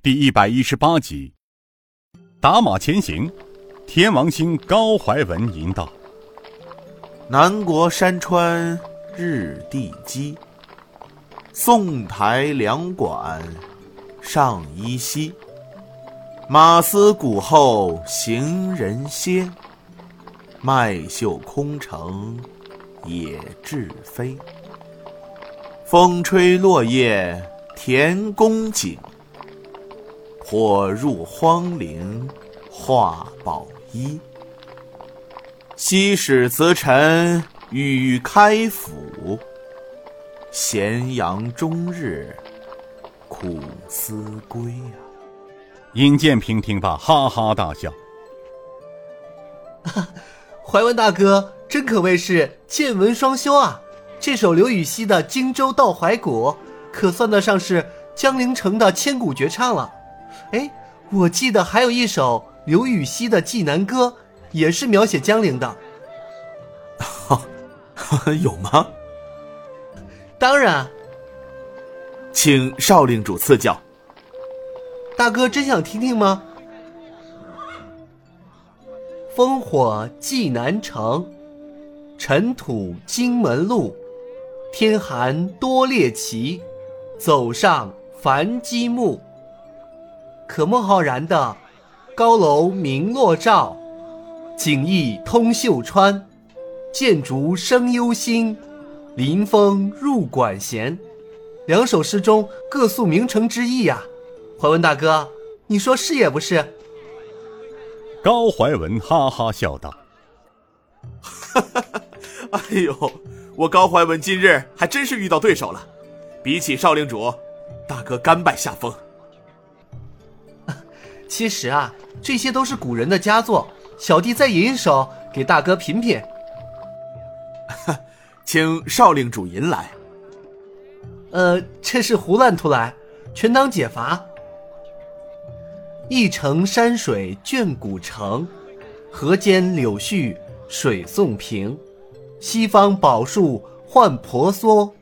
第一百一十八集。打马前行，天王星高怀文吟道：“南国山川日地基，宋台两馆上依稀。马嘶鼓后行人歇，麦秀空城野雉飞。风吹落叶田宫景。”火入荒陵化宝衣，昔使则臣与开府，咸阳终日苦思归啊！尹建平听罢，哈哈大笑：“ 怀文大哥真可谓是见闻双修啊！这首刘禹锡的《荆州到怀古》，可算得上是江陵城的千古绝唱了。”哎，我记得还有一首刘禹锡的《济南歌》，也是描写江陵的。有吗？当然，请少令主赐教。大哥真想听听吗？烽火济南城，尘土荆门路，天寒多猎奇，走上繁鸡木。可孟浩然的“高楼明落照，景异通秀川，剑竹声幽心，临风入管弦”两首诗中各诉名城之意呀。怀文大哥，你说是也不是？高怀文哈哈笑道：“哈哈，哎呦，我高怀文今日还真是遇到对手了。比起少令主，大哥甘拜下风。”其实啊，这些都是古人的佳作，小弟再吟一首给大哥品品。请少令主吟来。呃，这是胡乱涂来，全当解乏。一城山水卷古城，河间柳絮水送平。西方宝树换婆娑，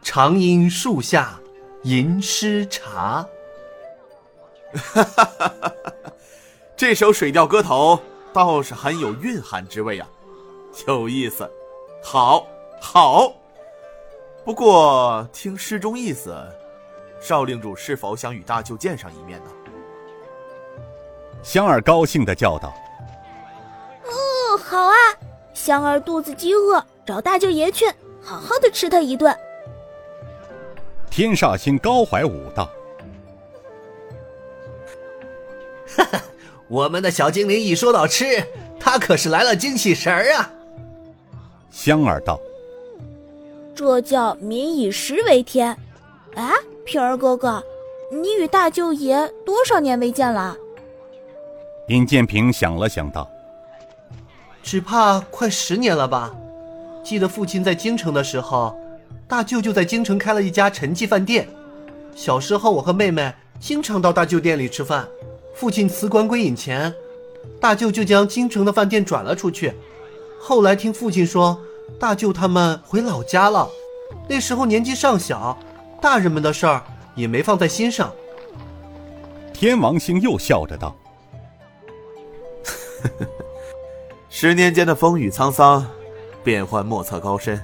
长因树下吟诗茶。哈哈哈！哈这首《水调歌头》倒是很有蕴含之味啊，有意思，好，好。不过听诗中意思，少令主是否想与大舅见上一面呢？香儿高兴的叫道：“哦，好啊！香儿肚子饥饿，找大舅爷去，好好的吃他一顿。”天煞星高怀武道。哈哈，我们的小精灵一说到吃，他可是来了精气神儿啊！香儿道：“这叫民以食为天。”哎，平儿哥哥，你与大舅爷多少年未见了？尹建平想了想道：“只怕快十年了吧。记得父亲在京城的时候，大舅就在京城开了一家陈记饭店。小时候，我和妹妹经常到大舅店里吃饭。”父亲辞官归隐前，大舅就将京城的饭店转了出去。后来听父亲说，大舅他们回老家了。那时候年纪尚小，大人们的事儿也没放在心上。天王星又笑着道：“ 十年间的风雨沧桑，变幻莫测高深。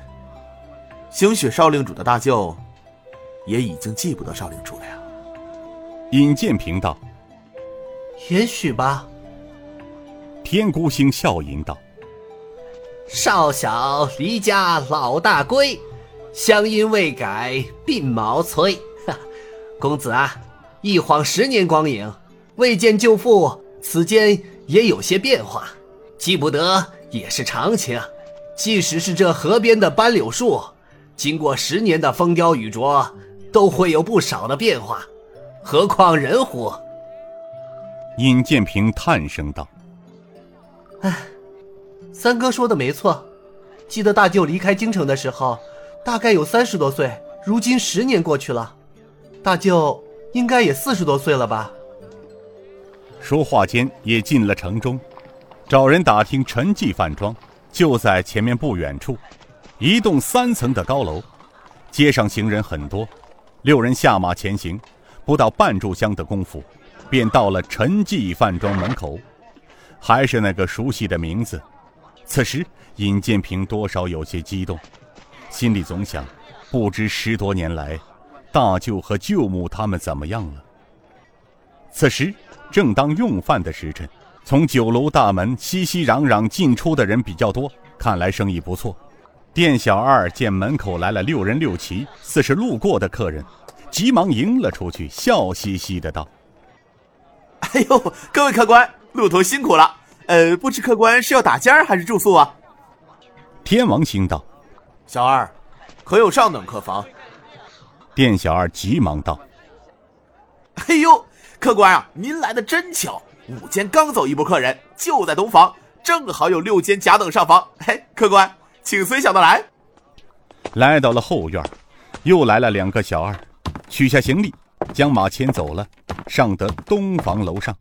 兴许少令主的大舅，也已经记不得少令主了呀。”尹建平道。也许吧。天孤星笑吟道：“少小离家老大归，乡音未改鬓毛衰。哈，公子啊，一晃十年光影，未见舅父，此间也有些变化。记不得也是常情。即使是这河边的斑柳树，经过十年的风雕雨琢，都会有不少的变化，何况人乎？”尹建平叹声道：“哎，三哥说的没错。记得大舅离开京城的时候，大概有三十多岁。如今十年过去了，大舅应该也四十多岁了吧？”说话间也进了城中，找人打听陈记饭庄，就在前面不远处，一栋三层的高楼。街上行人很多，六人下马前行，不到半炷香的功夫，便到了陈记饭庄门口，还是那个熟悉的名字。此时，尹建平多少有些激动，心里总想：不知十多年来，大舅和舅母他们怎么样了。此时，正当用饭的时辰，从酒楼大门熙熙攘攘进出的人比较多，看来生意不错。店小二见门口来了六人六骑，似是路过的客人，急忙迎了出去，笑嘻嘻的道：“哎呦，各位客官，路途辛苦了。呃，不知客官是要打尖儿还是住宿啊？”天王星道：“小二，可有上等客房？”店小二急忙道：“哎呦，客官啊，您来的真巧，午间刚走一波客人，就在东房，正好有六间甲等上房。嘿，客官。”请随小的来。来到了后院，又来了两个小二，取下行李，将马牵走了，上得东房楼上。